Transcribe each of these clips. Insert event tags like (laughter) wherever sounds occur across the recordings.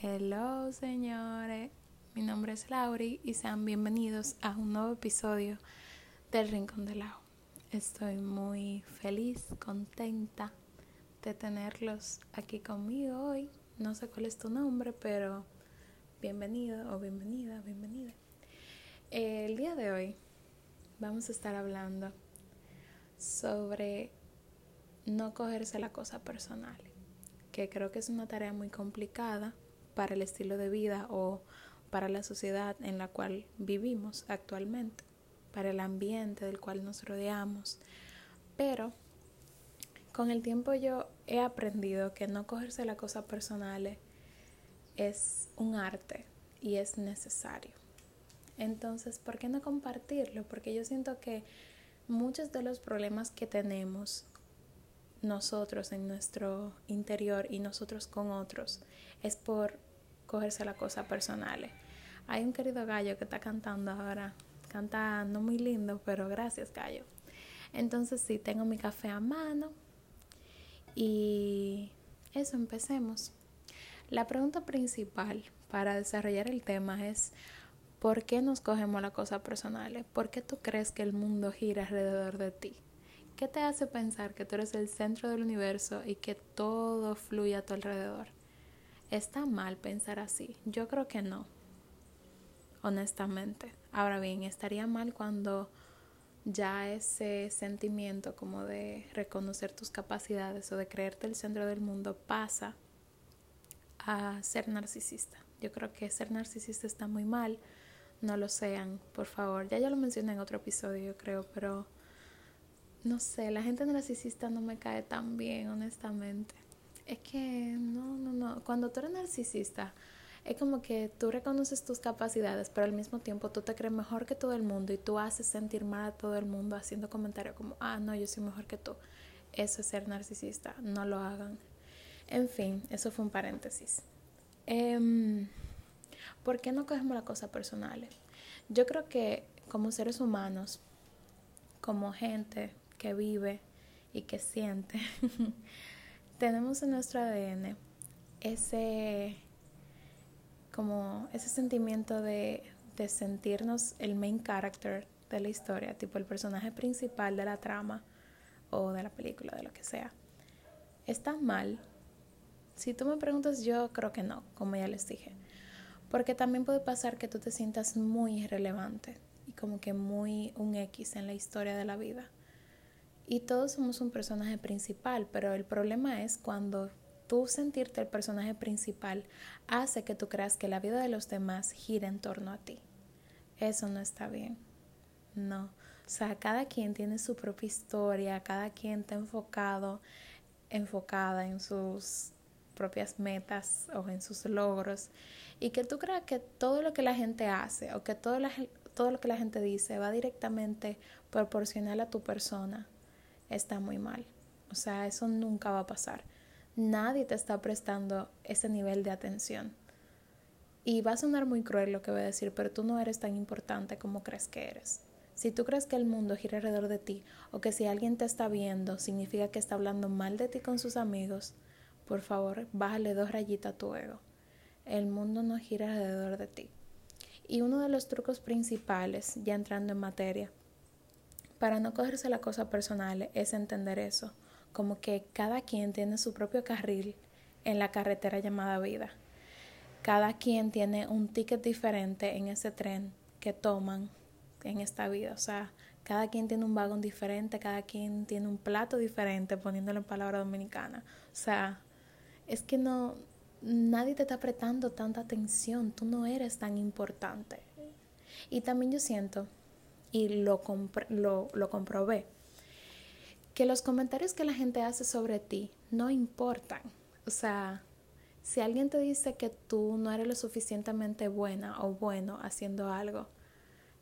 Hello señores, mi nombre es Lauri y sean bienvenidos a un nuevo episodio del Rincón del Lago. Estoy muy feliz, contenta de tenerlos aquí conmigo hoy. No sé cuál es tu nombre, pero bienvenido o bienvenida, bienvenida. El día de hoy vamos a estar hablando sobre no cogerse la cosa personal, que creo que es una tarea muy complicada para el estilo de vida o para la sociedad en la cual vivimos actualmente, para el ambiente del cual nos rodeamos. Pero con el tiempo yo he aprendido que no cogerse la cosa personal es un arte y es necesario. Entonces, ¿por qué no compartirlo? Porque yo siento que muchos de los problemas que tenemos nosotros en nuestro interior y nosotros con otros es por cogerse la cosa personal. Hay un querido gallo que está cantando ahora, canta no muy lindo, pero gracias gallo. Entonces sí, tengo mi café a mano y eso, empecemos. La pregunta principal para desarrollar el tema es ¿por qué nos cogemos la cosa personal? ¿Por qué tú crees que el mundo gira alrededor de ti? ¿Qué te hace pensar que tú eres el centro del universo y que todo fluye a tu alrededor? ¿Está mal pensar así? Yo creo que no, honestamente. Ahora bien, estaría mal cuando ya ese sentimiento como de reconocer tus capacidades o de creerte el centro del mundo pasa a ser narcisista. Yo creo que ser narcisista está muy mal. No lo sean, por favor. Ya yo lo mencioné en otro episodio, yo creo, pero no sé, la gente narcisista no me cae tan bien, honestamente es que no, no, no. Cuando tú eres narcisista, es como que tú reconoces tus capacidades, pero al mismo tiempo tú te crees mejor que todo el mundo y tú haces sentir mal a todo el mundo haciendo comentarios como, ah, no, yo soy mejor que tú. Eso es ser narcisista, no lo hagan. En fin, eso fue un paréntesis. Eh, ¿Por qué no cogemos la cosa personal? Yo creo que como seres humanos, como gente que vive y que siente, (laughs) tenemos en nuestro ADN ese como ese sentimiento de, de sentirnos el main character de la historia, tipo el personaje principal de la trama o de la película, de lo que sea. ¿Está mal? Si tú me preguntas, yo creo que no, como ya les dije. Porque también puede pasar que tú te sientas muy irrelevante y como que muy un X en la historia de la vida. Y todos somos un personaje principal, pero el problema es cuando tú sentirte el personaje principal hace que tú creas que la vida de los demás gira en torno a ti. Eso no está bien. No. O sea, cada quien tiene su propia historia, cada quien está enfocado, enfocada en sus propias metas o en sus logros. Y que tú creas que todo lo que la gente hace o que todo, todo lo que la gente dice va directamente proporcional a tu persona está muy mal. O sea, eso nunca va a pasar. Nadie te está prestando ese nivel de atención. Y va a sonar muy cruel lo que voy a decir, pero tú no eres tan importante como crees que eres. Si tú crees que el mundo gira alrededor de ti o que si alguien te está viendo significa que está hablando mal de ti con sus amigos, por favor, bájale dos rayitas a tu ego. El mundo no gira alrededor de ti. Y uno de los trucos principales, ya entrando en materia, para no cogerse la cosa personal es entender eso, como que cada quien tiene su propio carril en la carretera llamada vida. Cada quien tiene un ticket diferente en ese tren que toman en esta vida. O sea, cada quien tiene un vagón diferente, cada quien tiene un plato diferente, poniéndolo en palabra dominicana. O sea, es que no, nadie te está prestando tanta atención, tú no eres tan importante. Y también yo siento y lo, lo, lo comprobé. Que los comentarios que la gente hace sobre ti no importan. O sea, si alguien te dice que tú no eres lo suficientemente buena o bueno haciendo algo,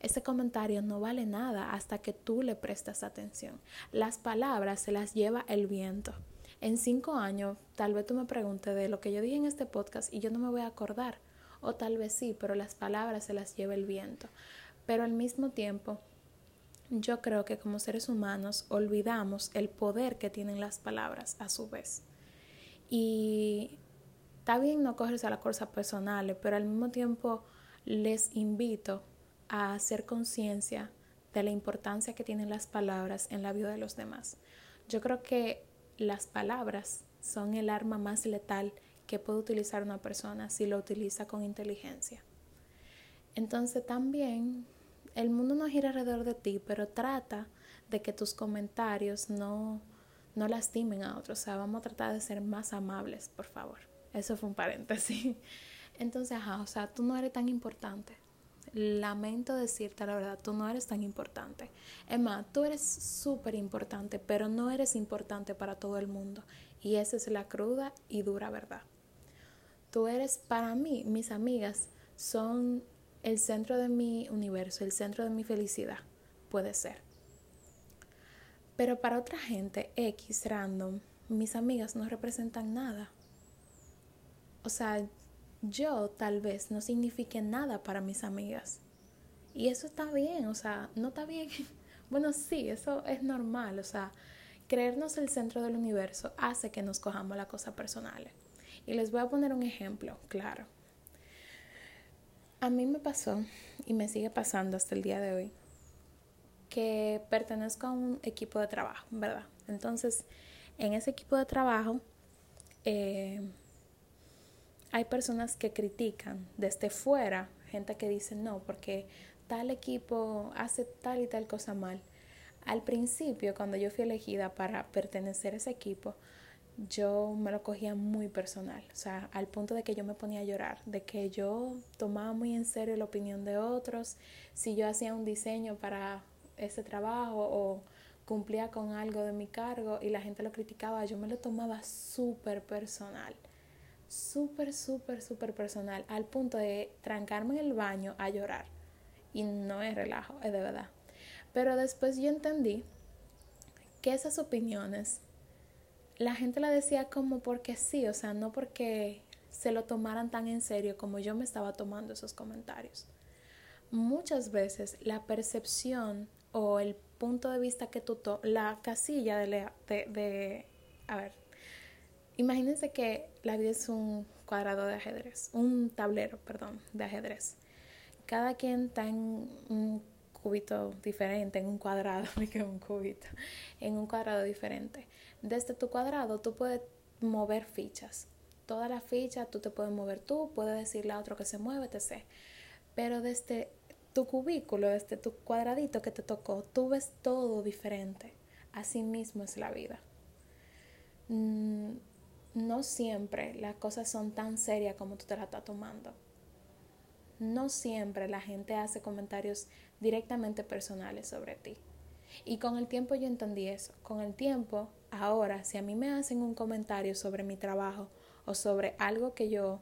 ese comentario no vale nada hasta que tú le prestas atención. Las palabras se las lleva el viento. En cinco años, tal vez tú me preguntes de lo que yo dije en este podcast y yo no me voy a acordar. O tal vez sí, pero las palabras se las lleva el viento. Pero al mismo tiempo, yo creo que como seres humanos olvidamos el poder que tienen las palabras a su vez. Y está bien no cogerse a las cosas personales, pero al mismo tiempo les invito a hacer conciencia de la importancia que tienen las palabras en la vida de los demás. Yo creo que las palabras son el arma más letal que puede utilizar una persona si lo utiliza con inteligencia. Entonces también el mundo no gira alrededor de ti, pero trata de que tus comentarios no, no lastimen a otros. O sea, vamos a tratar de ser más amables, por favor. Eso fue un paréntesis. (laughs) Entonces, ajá, o sea, tú no eres tan importante. Lamento decirte la verdad, tú no eres tan importante. Más, tú eres súper importante, pero no eres importante para todo el mundo. Y esa es la cruda y dura verdad. Tú eres, para mí, mis amigas son el centro de mi universo, el centro de mi felicidad. Puede ser. Pero para otra gente, X, random, mis amigas no representan nada. O sea, yo tal vez no signifique nada para mis amigas. Y eso está bien, o sea, no está bien. (laughs) bueno, sí, eso es normal, o sea, creernos el centro del universo hace que nos cojamos las cosas personales. Y les voy a poner un ejemplo, claro. A mí me pasó y me sigue pasando hasta el día de hoy que pertenezco a un equipo de trabajo, ¿verdad? Entonces, en ese equipo de trabajo eh, hay personas que critican desde fuera, gente que dice no, porque tal equipo hace tal y tal cosa mal. Al principio, cuando yo fui elegida para pertenecer a ese equipo, yo me lo cogía muy personal, o sea, al punto de que yo me ponía a llorar, de que yo tomaba muy en serio la opinión de otros, si yo hacía un diseño para ese trabajo o cumplía con algo de mi cargo y la gente lo criticaba, yo me lo tomaba súper personal, súper, súper, súper personal, al punto de trancarme en el baño a llorar. Y no es relajo, es de verdad. Pero después yo entendí que esas opiniones la gente la decía como porque sí, o sea, no porque se lo tomaran tan en serio como yo me estaba tomando esos comentarios. Muchas veces la percepción o el punto de vista que tú tomas, la casilla de, de, a ver, imagínense que la vida es un cuadrado de ajedrez, un tablero, perdón, de ajedrez. Cada quien está en un cubito diferente, en un cuadrado, (laughs) un cubito, en un cuadrado diferente. Desde tu cuadrado tú puedes mover fichas. Todas las fichas tú te puedes mover tú, puedes decirle a otro que se mueve, etc. Pero desde tu cubículo, este tu cuadradito que te tocó, tú ves todo diferente. Así mismo es la vida. Mm, no siempre las cosas son tan serias como tú te las estás tomando. No siempre la gente hace comentarios directamente personales sobre ti. Y con el tiempo yo entendí eso. Con el tiempo, ahora, si a mí me hacen un comentario sobre mi trabajo o sobre algo que yo,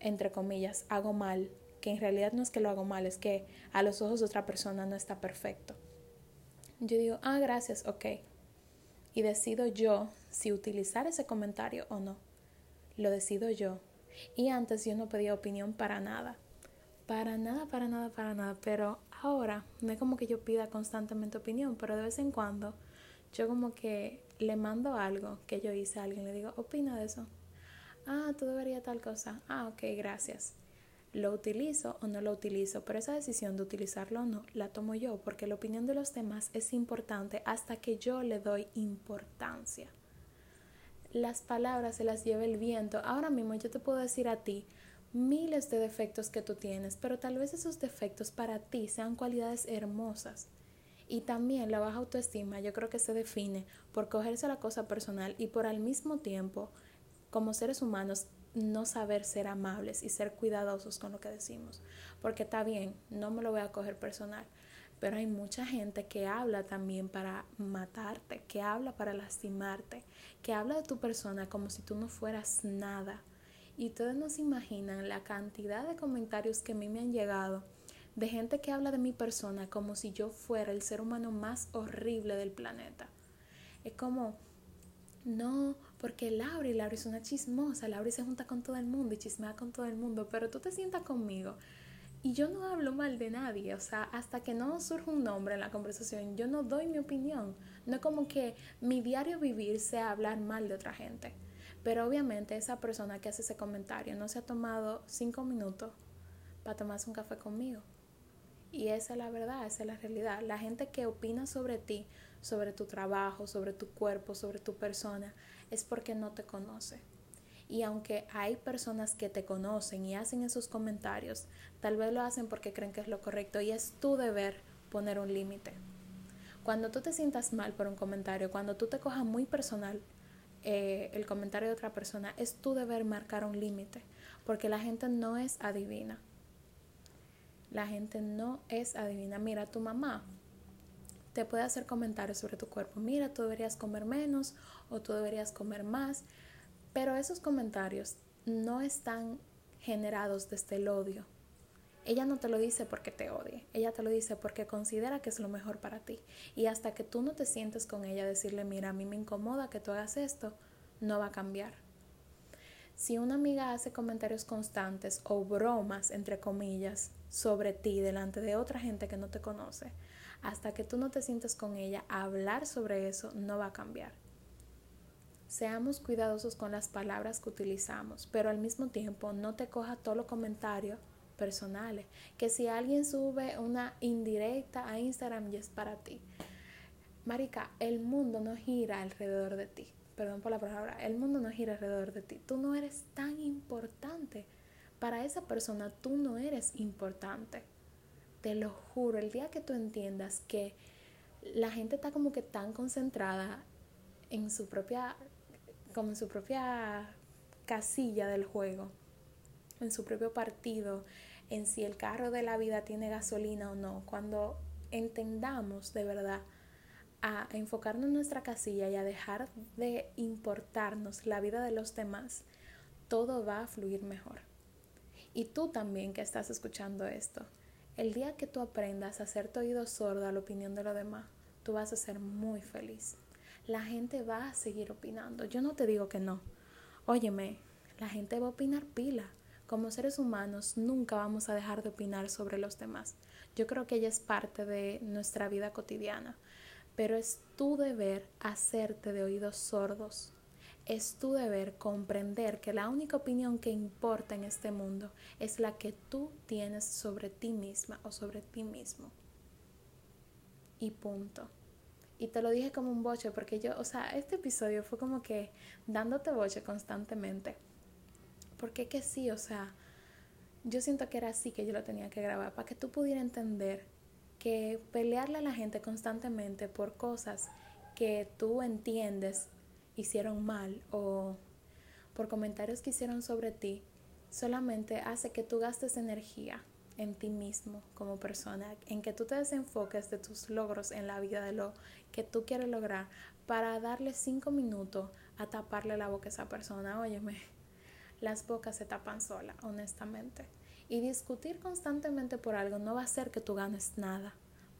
entre comillas, hago mal, que en realidad no es que lo hago mal, es que a los ojos de otra persona no está perfecto. Yo digo, ah, gracias, ok. Y decido yo si utilizar ese comentario o no. Lo decido yo. Y antes yo no pedía opinión para nada. Para nada, para nada, para nada. Pero ahora no es como que yo pida constantemente opinión, pero de vez en cuando yo como que le mando algo que yo hice a alguien, le digo, opina de eso. Ah, tú deberías tal cosa. Ah, ok, gracias lo utilizo o no lo utilizo, pero esa decisión de utilizarlo o no la tomo yo, porque la opinión de los demás es importante hasta que yo le doy importancia. Las palabras se las lleva el viento. Ahora mismo yo te puedo decir a ti miles de defectos que tú tienes, pero tal vez esos defectos para ti sean cualidades hermosas. Y también la baja autoestima yo creo que se define por cogerse la cosa personal y por al mismo tiempo, como seres humanos, no saber ser amables y ser cuidadosos con lo que decimos. Porque está bien, no me lo voy a coger personal, pero hay mucha gente que habla también para matarte, que habla para lastimarte, que habla de tu persona como si tú no fueras nada. Y ustedes no se imaginan la cantidad de comentarios que a mí me han llegado de gente que habla de mi persona como si yo fuera el ser humano más horrible del planeta. Es como, no, porque Laura, y Laura es una chismosa, Laura se junta con todo el mundo y chismea con todo el mundo, pero tú te sientas conmigo y yo no hablo mal de nadie, o sea, hasta que no surja un nombre en la conversación, yo no doy mi opinión. No es como que mi diario vivir sea hablar mal de otra gente. Pero obviamente esa persona que hace ese comentario no se ha tomado cinco minutos para tomarse un café conmigo. Y esa es la verdad, esa es la realidad. La gente que opina sobre ti, sobre tu trabajo, sobre tu cuerpo, sobre tu persona, es porque no te conoce. Y aunque hay personas que te conocen y hacen esos comentarios, tal vez lo hacen porque creen que es lo correcto y es tu deber poner un límite. Cuando tú te sientas mal por un comentario, cuando tú te cojas muy personal eh, el comentario de otra persona, es tu deber marcar un límite, porque la gente no es adivina. La gente no es adivina. Mira, tu mamá te puede hacer comentarios sobre tu cuerpo. Mira, tú deberías comer menos o tú deberías comer más. Pero esos comentarios no están generados desde el odio. Ella no te lo dice porque te odie, ella te lo dice porque considera que es lo mejor para ti. Y hasta que tú no te sientes con ella, decirle, mira, a mí me incomoda que tú hagas esto, no va a cambiar. Si una amiga hace comentarios constantes o bromas, entre comillas, sobre ti delante de otra gente que no te conoce, hasta que tú no te sientes con ella, hablar sobre eso no va a cambiar. Seamos cuidadosos con las palabras que utilizamos, pero al mismo tiempo no te coja todo los comentarios personales. Que si alguien sube una indirecta a Instagram y es para ti. Marica, el mundo no gira alrededor de ti. Perdón por la palabra. El mundo no gira alrededor de ti. Tú no eres tan importante. Para esa persona tú no eres importante. Te lo juro, el día que tú entiendas que la gente está como que tan concentrada en su propia como en su propia casilla del juego, en su propio partido, en si el carro de la vida tiene gasolina o no. Cuando entendamos de verdad a enfocarnos en nuestra casilla y a dejar de importarnos la vida de los demás, todo va a fluir mejor. Y tú también que estás escuchando esto, el día que tú aprendas a hacer tu oído sordo a la opinión de los demás, tú vas a ser muy feliz la gente va a seguir opinando. Yo no te digo que no. Óyeme, la gente va a opinar pila. Como seres humanos nunca vamos a dejar de opinar sobre los demás. Yo creo que ella es parte de nuestra vida cotidiana. Pero es tu deber hacerte de oídos sordos. Es tu deber comprender que la única opinión que importa en este mundo es la que tú tienes sobre ti misma o sobre ti mismo. Y punto. Y te lo dije como un boche porque yo, o sea, este episodio fue como que dándote boche constantemente. Porque que sí, o sea, yo siento que era así que yo lo tenía que grabar para que tú pudieras entender que pelearle a la gente constantemente por cosas que tú entiendes hicieron mal o por comentarios que hicieron sobre ti solamente hace que tú gastes energía en ti mismo como persona, en que tú te desenfoques de tus logros en la vida, de lo que tú quieres lograr, para darle cinco minutos a taparle la boca a esa persona. Óyeme, las bocas se tapan sola, honestamente. Y discutir constantemente por algo no va a hacer que tú ganes nada.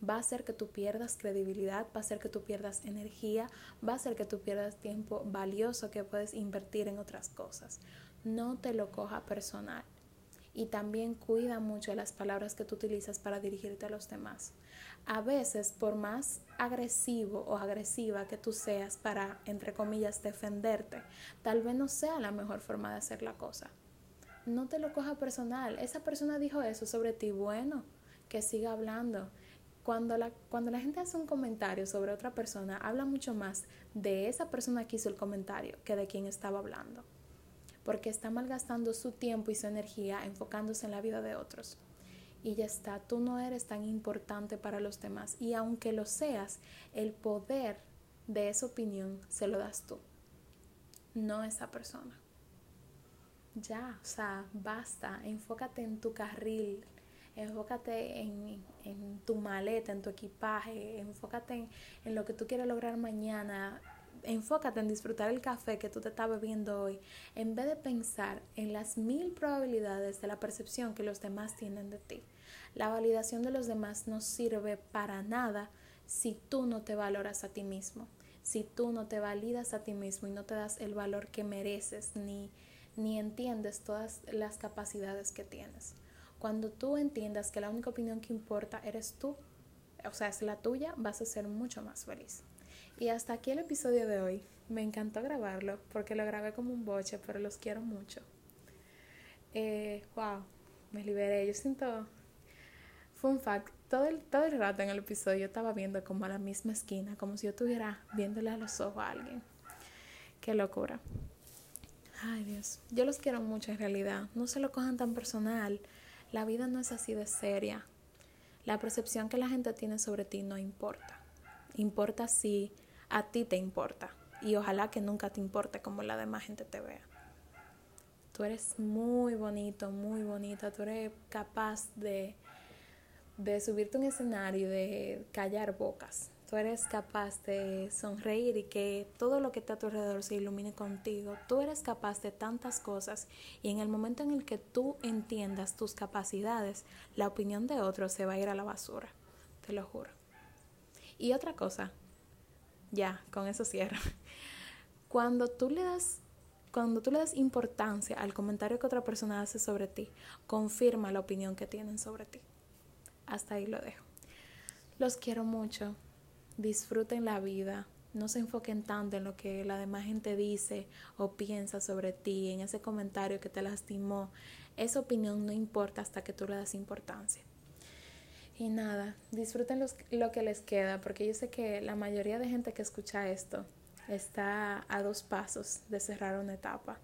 Va a hacer que tú pierdas credibilidad, va a hacer que tú pierdas energía, va a hacer que tú pierdas tiempo valioso que puedes invertir en otras cosas. No te lo coja personal y también cuida mucho las palabras que tú utilizas para dirigirte a los demás. A veces, por más agresivo o agresiva que tú seas para, entre comillas, defenderte, tal vez no sea la mejor forma de hacer la cosa. No te lo coja personal. Esa persona dijo eso sobre ti, bueno, que siga hablando. Cuando la, cuando la gente hace un comentario sobre otra persona, habla mucho más de esa persona que hizo el comentario que de quien estaba hablando porque está malgastando su tiempo y su energía enfocándose en la vida de otros. Y ya está, tú no eres tan importante para los demás. Y aunque lo seas, el poder de esa opinión se lo das tú, no esa persona. Ya, o sea, basta, enfócate en tu carril, enfócate en, en tu maleta, en tu equipaje, enfócate en, en lo que tú quieres lograr mañana, enfócate en disfrutar el café que tú te estás bebiendo hoy, en vez de pensar en las mil probabilidades de la percepción que los demás tienen de ti. La validación de los demás no sirve para nada si tú no te valoras a ti mismo, si tú no te validas a ti mismo y no te das el valor que mereces ni, ni entiendes todas las capacidades que tienes. Cuando tú entiendas que la única opinión que importa eres tú, o sea, es la tuya, vas a ser mucho más feliz. Y hasta aquí el episodio de hoy. Me encantó grabarlo porque lo grabé como un boche, pero los quiero mucho. Eh, wow, me liberé. Yo siento. Fun fact: todo el, todo el rato en el episodio yo estaba viendo como a la misma esquina, como si yo estuviera viéndole a los ojos a alguien. Qué locura. Ay, Dios. Yo los quiero mucho en realidad. No se lo cojan tan personal. La vida no es así de seria. La percepción que la gente tiene sobre ti no importa. Importa si a ti te importa. Y ojalá que nunca te importe como la demás gente te vea. Tú eres muy bonito, muy bonita. Tú eres capaz de, de subirte un escenario y de callar bocas. Tú eres capaz de sonreír y que todo lo que está a tu alrededor se ilumine contigo. Tú eres capaz de tantas cosas y en el momento en el que tú entiendas tus capacidades, la opinión de otros se va a ir a la basura. Te lo juro. Y otra cosa, ya, con eso cierro. Cuando tú le das cuando tú le das importancia al comentario que otra persona hace sobre ti, confirma la opinión que tienen sobre ti. Hasta ahí lo dejo. Los quiero mucho. Disfruten la vida. No se enfoquen tanto en lo que la demás gente dice o piensa sobre ti, en ese comentario que te lastimó. Esa opinión no importa hasta que tú le das importancia. Y nada, disfruten lo que les queda, porque yo sé que la mayoría de gente que escucha esto está a dos pasos de cerrar una etapa.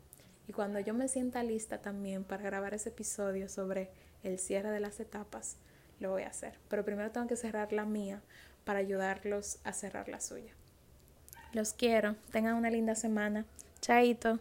Y cuando yo me sienta lista también para grabar ese episodio sobre el cierre de las etapas, lo voy a hacer. Pero primero tengo que cerrar la mía para ayudarlos a cerrar la suya. Los quiero. Tengan una linda semana. Chaito.